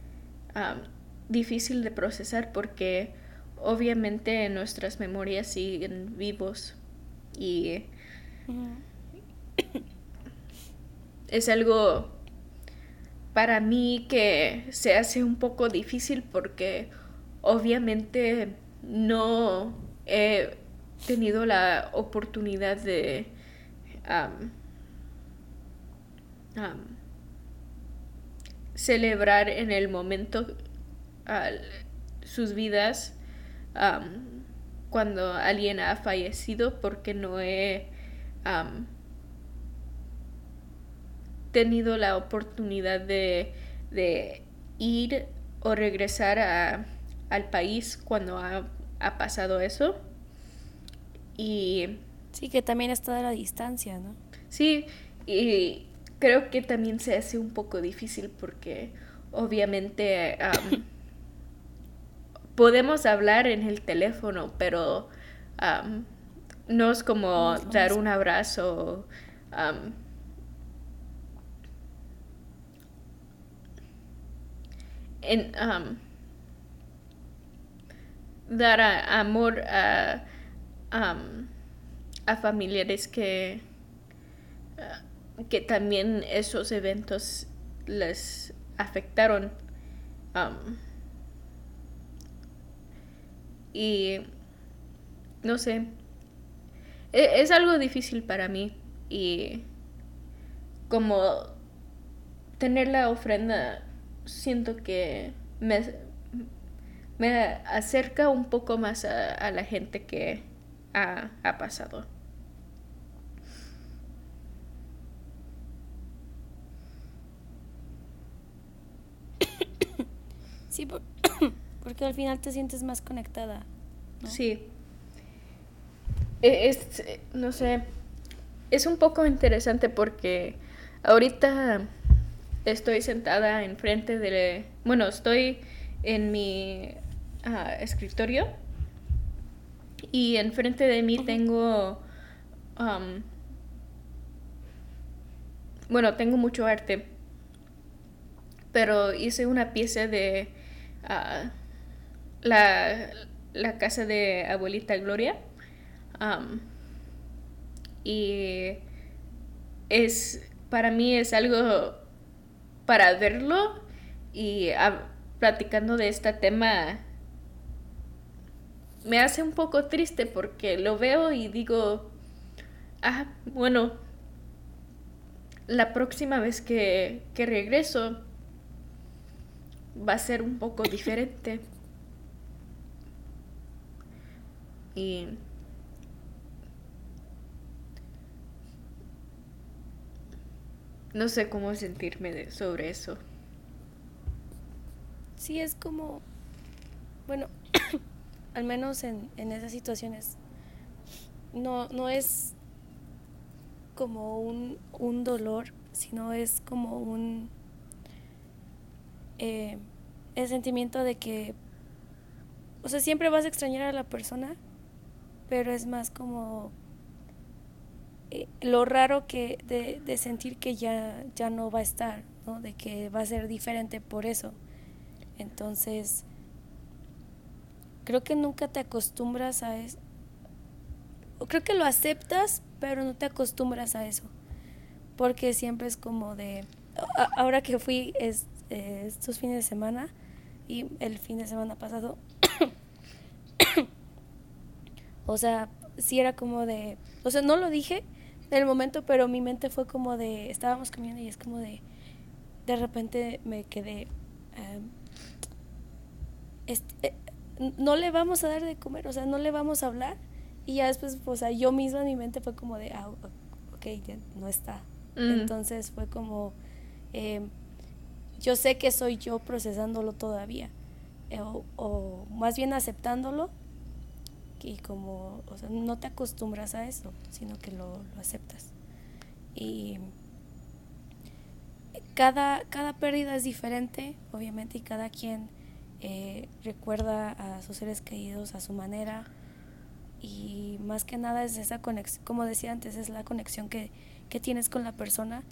difícil de procesar porque obviamente nuestras memorias siguen vivos y es algo para mí que se hace un poco difícil porque obviamente no he tenido la oportunidad de celebrar en el momento sus vidas cuando alguien ha fallecido porque no he tenido la oportunidad de, ir o regresar al país cuando ha, pasado eso. Y... Sí, que también está a la distancia, ¿no? Sí, y creo que también se hace un poco difícil porque obviamente podemos hablar en el teléfono, pero no es como dar un abrazo. en, dar amor a, a familiares que, que también esos eventos les afectaron. Y no sé, e, es, algo difícil para mí y como tener la ofrenda siento que me, me acerca un poco más a, la gente que ha, ha pasado. Sí, porque al final te sientes más conectada. Sí. E, es, no sé, es un poco interesante porque ahorita estoy sentada enfrente de, bueno, estoy en mi ah, escritorio y enfrente de mí tengo, bueno, tengo mucho arte, pero hice una pieza de ah, la, casa de abuelita Gloria y es, para mí es algo para verlo y platicando de este tema me hace un poco triste porque lo veo y digo, ah, bueno, la próxima vez que, que regreso va a ser un poco diferente. Y no sé cómo sentirme sobre eso. Sí, es como, bueno, al menos en, en esas situaciones, no, no es como un, un dolor, sino es como un eh, el sentimiento de que, o sea, siempre vas a extrañar a la persona, pero es más como eh, lo raro que de, sentir que ya, ya no va a estar, ¿no? de que va a ser diferente por eso. Entonces, creo que nunca te acostumbras a eso. Creo que lo aceptas, pero no te acostumbras a eso. Porque siempre es como de... Ahora que fui es, eh, estos fines de semana y el fin de semana pasado, o sea, sí era como de... O sea, no lo dije, en el momento, pero mi mente fue como de, estábamos comiendo y es como de, de repente me quedé, este, no le vamos a dar de comer, o sea, no le vamos a hablar. Y ya después, o sea, yo misma en mi mente fue como de, ah, ok, ya no está. Entonces fue como, em, yo sé que soy yo procesándolo todavía, eh, o, más bien aceptándolo y como, o sea, no te acostumbras a eso, sino que lo, aceptas. Y cada, cada pérdida es diferente, obviamente, y cada quien eh, recuerda a sus seres queridos a su manera. Y más que nada es esa conexión, como decía antes, es la conexión que, que tienes con la persona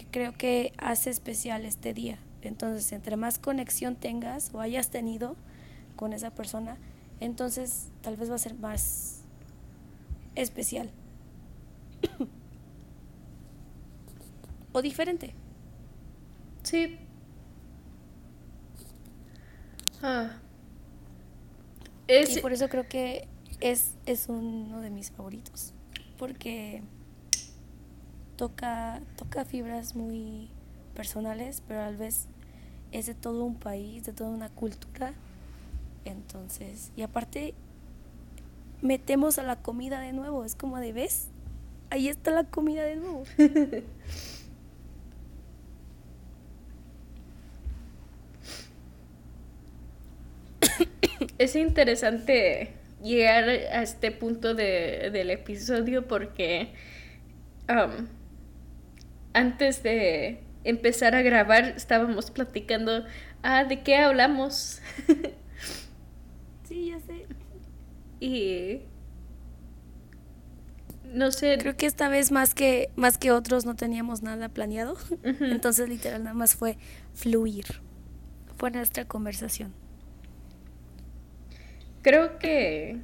que creo que hace especial este día. Entonces, entre más conexión tengas o hayas tenido con esa persona, entonces tal vez va a ser más especial. o diferente. Sí. Ah. Es... Y por eso creo que es, es uno de mis favoritos. Porque toca, toca fibras muy personales, pero a la vez es de todo un país, de toda una cultura entonces, y aparte, metemos a la comida de nuevo. Es como de, ¿ves? Ahí está la comida de nuevo. es interesante llegar a este punto de, del episodio porque um, antes de empezar a grabar estábamos platicando, ah, ¿de qué hablamos? Sí, ya sé. Y no sé. Creo que esta vez más que más que otros no teníamos nada planeado. Entonces literal nada más fue fluir. Fue nuestra conversación. Creo que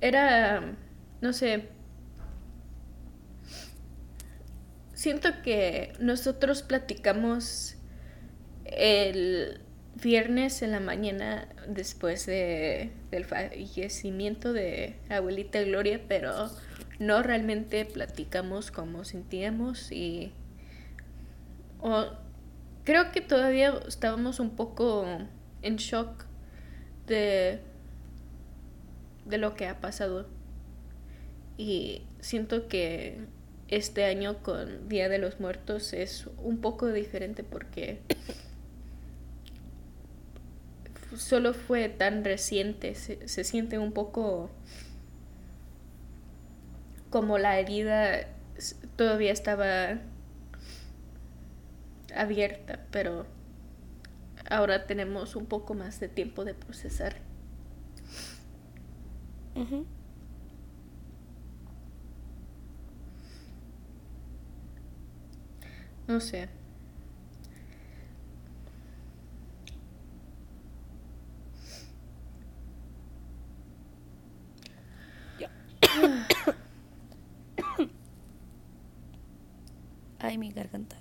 era no sé. Siento que nosotros platicamos el viernes en la mañana después de, del fallecimiento de abuelita Gloria, pero no realmente platicamos cómo sentíamos y creo que todavía estábamos un poco en shock de, de lo que ha pasado. Y siento que este año con Día de los Muertos es un poco diferente porque solo fue tan reciente, se, siente un poco como la herida todavía estaba abierta, pero ahora tenemos un poco más de tiempo de procesar. No sé. Ay, mi garganta.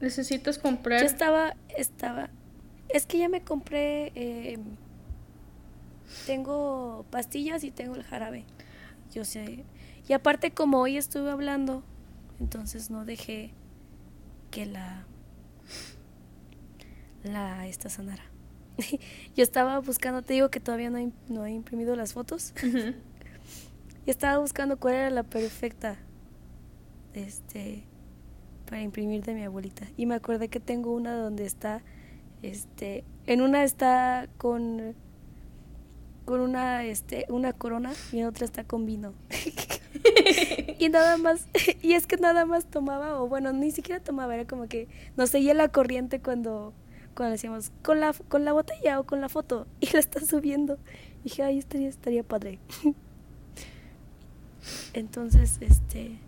Necesitas comprar. Yo estaba, estaba. Es que ya me compré. Eh, tengo pastillas y tengo el jarabe. Yo sé. Y aparte, como hoy estuve hablando, entonces no dejé que la. La esta sanara. Yo estaba buscando, te digo que todavía no he, no he imprimido las fotos. y estaba buscando cuál era la perfecta este para imprimir de mi abuelita. Y me acordé que tengo una donde está este en una está con con una, este, una corona y en otra está con vino. y nada más, y es que nada más tomaba, o bueno, ni siquiera tomaba, era como que nos seguía la corriente cuando, cuando decíamos, con la, con la botella o con la foto, y la está subiendo. Y dije, ay, estaría, estaría padre. Entonces, este,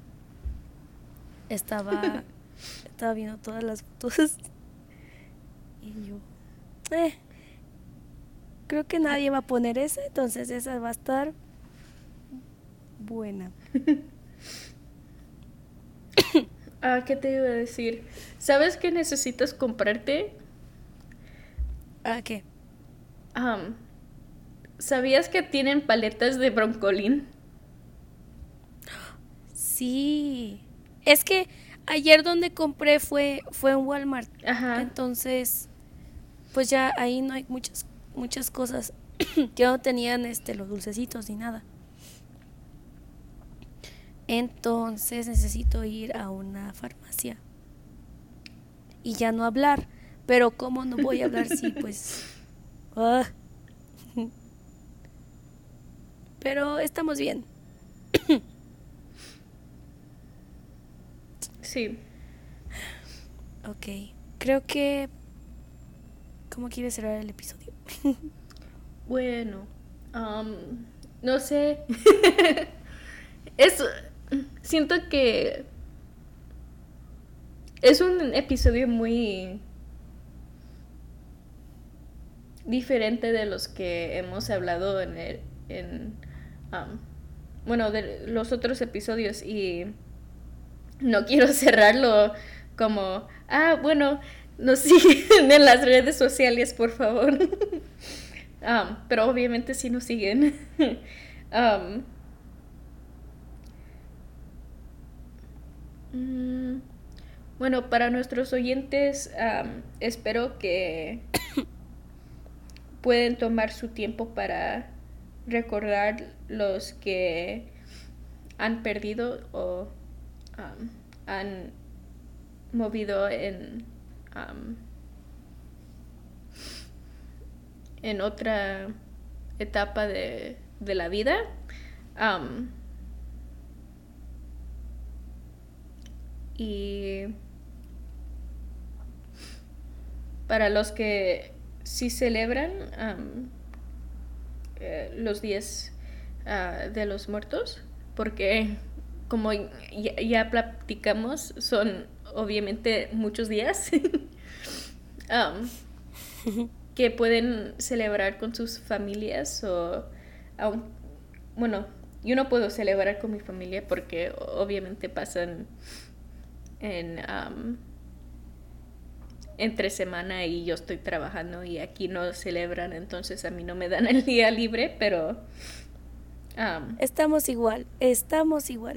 estaba, estaba viendo todas las fotos. Y yo, eh, creo que nadie va a poner esa, entonces esa va a estar buena. ah, ¿qué te iba a decir? ¿Sabes qué necesitas comprarte? ¿Ah, qué? ¿Sabías que tienen paletas de broncolín? Sí. Es que ayer donde compré fue, fue en Walmart. Ajá. Entonces, pues ya ahí no hay muchas, muchas cosas que no tenían este, los dulcecitos ni nada. Entonces necesito ir a una farmacia y ya no hablar. Pero ¿cómo no voy a hablar si pues... Ah. Pero estamos bien. Sí. Ok. Creo que... ¿Cómo quieres cerrar el episodio? bueno. no sé. es siento que es un episodio muy diferente de los que hemos hablado en, el, en um, bueno, de los otros episodios y no quiero cerrarlo como, ah, bueno, nos siguen en las redes sociales, por favor. Um, pero obviamente sí nos siguen. um, Mm, bueno, para nuestros oyentes, espero que pueden tomar su tiempo para recordar los que han perdido o han movido en en otra etapa de, de la vida. Y para los que sí celebran eh, los días ah, de los muertos, porque como ya, platicamos, son obviamente muchos días que pueden celebrar con sus familias o bueno, yo no puedo celebrar con mi familia porque obviamente pasan en entre semana y yo estoy trabajando y aquí no celebran, entonces a mí no me dan el día libre, pero... estamos igual, estamos igual.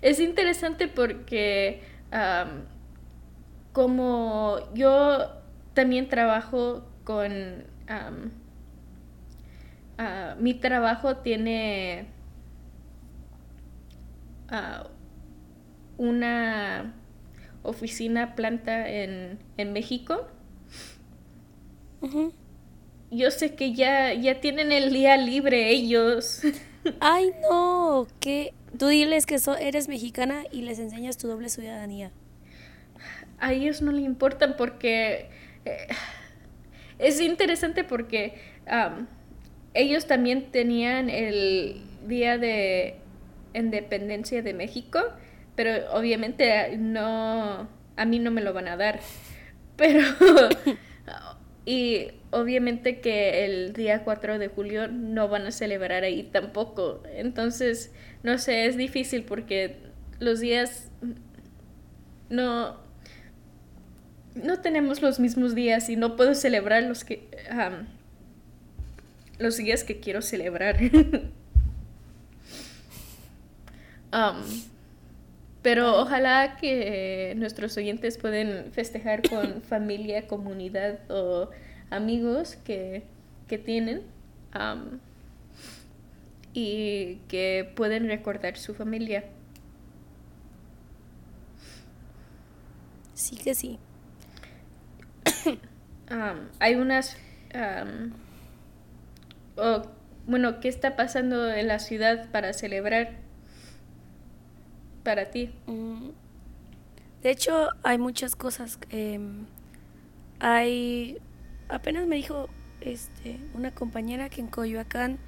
Es interesante porque como yo también trabajo con... Ah, mi trabajo tiene uh, una oficina planta en, México. Yo sé que ya, ya tienen el día libre ellos. Ay, no, que tú diles que eres mexicana y les enseñas tu doble ciudadanía. A ellos no le importan porque eh, es interesante porque ellos también tenían el día de independencia de México pero obviamente no, a mí no me lo van a dar. Pero, y obviamente que el día 4 de julio no van a celebrar ahí tampoco. Entonces, no sé, es difícil porque los días no, no tenemos los mismos días y no puedo celebrar los que... los días que quiero celebrar. um, pero ojalá que nuestros oyentes pueden festejar con familia, comunidad o amigos que, tienen y que pueden recordar su familia. Sí que sí. hay unas o, bueno, qué está pasando en la ciudad para celebrar para ti? Mm, de hecho, hay muchas cosas. em, hay. Apenas me dijo este, una compañera que en Coyoacán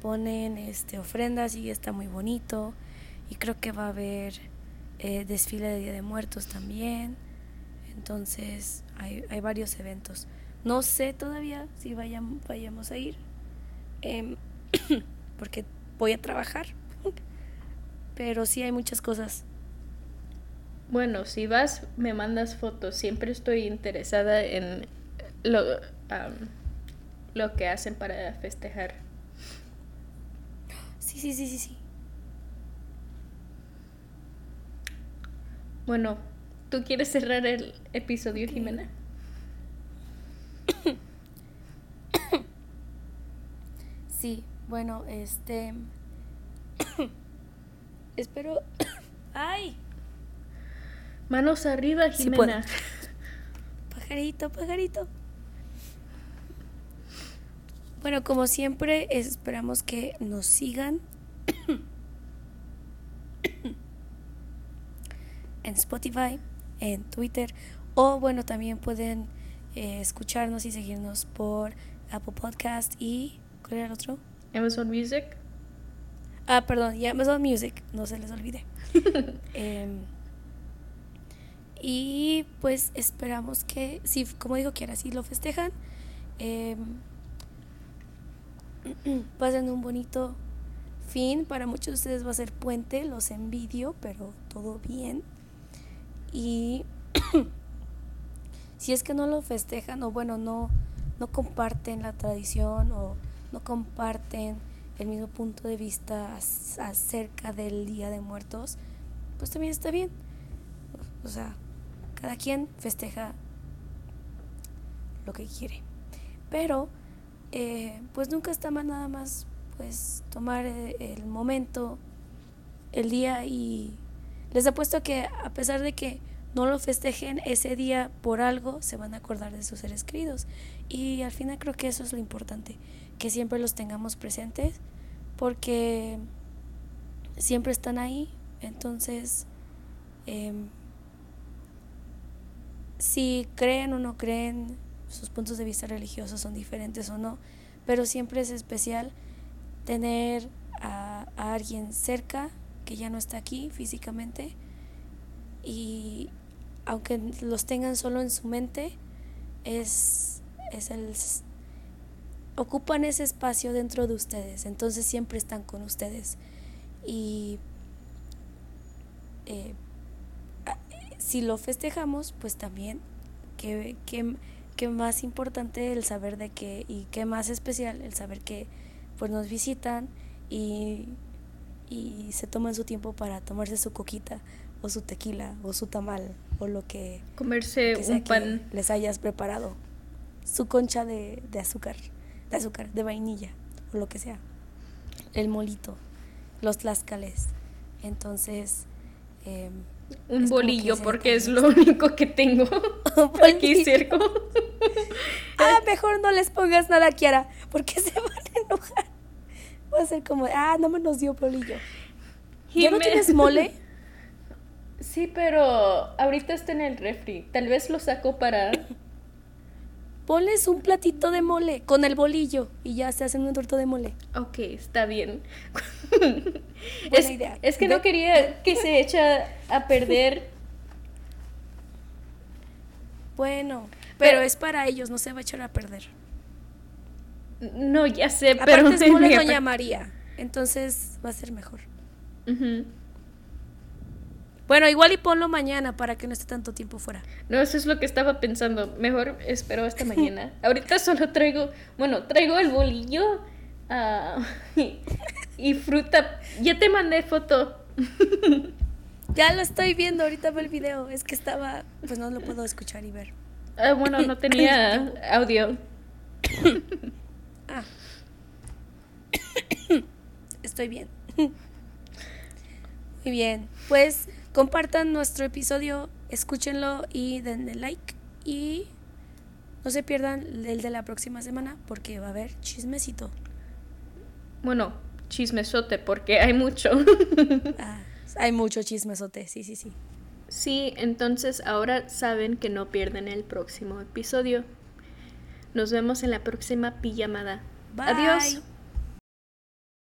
ponen este, ofrendas y está muy bonito. Y creo que va a haber eh, desfile de Día de Muertos también. Entonces, hay, hay varios eventos. No sé todavía si vayan, vayamos a ir. em, porque voy a trabajar. Pero sí hay muchas cosas. Bueno, si vas, me mandas fotos. Siempre estoy interesada en lo, lo que hacen para festejar. Sí, sí, sí, sí, sí. Bueno, ¿tú quieres cerrar el episodio. Jimena? Sí, bueno, este. Espero. ¡Ay! Manos arriba, Sí. Jimena. Pajarito, pajarito. Bueno, como siempre, esperamos que nos sigan en Spotify, en Twitter, o bueno, también pueden eh, escucharnos y seguirnos por Apple Podcast y. ¿Cuál era el otro? Amazon Music. Ah, perdón, y Amazon Music, no se les olvide. Em, y pues esperamos que, si, como dijo Kiara, si lo festejan, em, pasen un bonito fin. Para muchos de ustedes va a ser puente, los envidio, pero todo bien. Y si es que no lo festejan, o bueno, no, no comparten la tradición, o no comparten el mismo punto de vista ac- acerca del Día de Muertos, pues también está bien. O sea, cada quien festeja lo que quiere. Pero, eh, pues nunca está mal nada más, pues tomar eh, el momento, el día y les apuesto que a pesar de que no lo festejen ese día por algo, se van a acordar de sus seres queridos. Y al final creo que eso es lo importante, que siempre los tengamos presentes, porque siempre están ahí. Entonces, em, si creen o no creen, sus puntos de vista religiosos son diferentes o no, pero siempre es especial tener a, a alguien cerca que ya no está aquí físicamente y aunque los tengan solo en su mente, es, es el ocupan ese espacio dentro de ustedes, entonces siempre están con ustedes y eh, si lo festejamos, pues también que, que, que más importante el saber de que y qué más especial el saber que pues nos visitan y, y se toman su tiempo para tomarse su coquita o su tequila o su tamal o lo que, Comerse que un que pan. les hayas preparado su concha de, de azúcar de azúcar de vainilla o lo que sea. El molito los tlaxcales. Entonces em, Un bolillo, porque es lo único que tengo aquí cerca. ah mejor no les pongas nada Kiara porque se van a enojar. Va a ser como ah no me nos dio bolillo ¿ya no tienes mole? Sí, pero ahorita está en el refri. Tal vez lo saco para... ponles un platito de mole con el bolillo y ya se hacen un torto de mole Ok, está bien. Es, idea. es que no quería que se echa a perder. bueno Pero- pero es para ellos no se va a echar a perder No, ya sé, pero... aparte es mole Doña María entonces va a ser mejor. Bueno, igual y ponlo mañana para que no esté tanto tiempo fuera. No, eso es lo que estaba pensando. Mejor espero hasta mañana. Ahorita solo traigo, bueno, traigo el bolillo ah, y, y fruta. Ya te mandé foto. Ya lo estoy viendo, ahorita ve el video. Es que estaba, pues no lo puedo escuchar y ver. Ah, bueno, no tenía audio. Ah. Estoy bien. Muy bien. Pues compartan nuestro episodio, escúchenlo y denle like. Y no se pierdan el de la próxima semana porque va a haber chismecito. Bueno, chismesote, porque hay mucho. Ah, hay mucho chismesote, sí, sí, sí. Sí, entonces ahora saben que no pierden el próximo episodio. Nos vemos en la próxima pijamada. Bye. Adiós.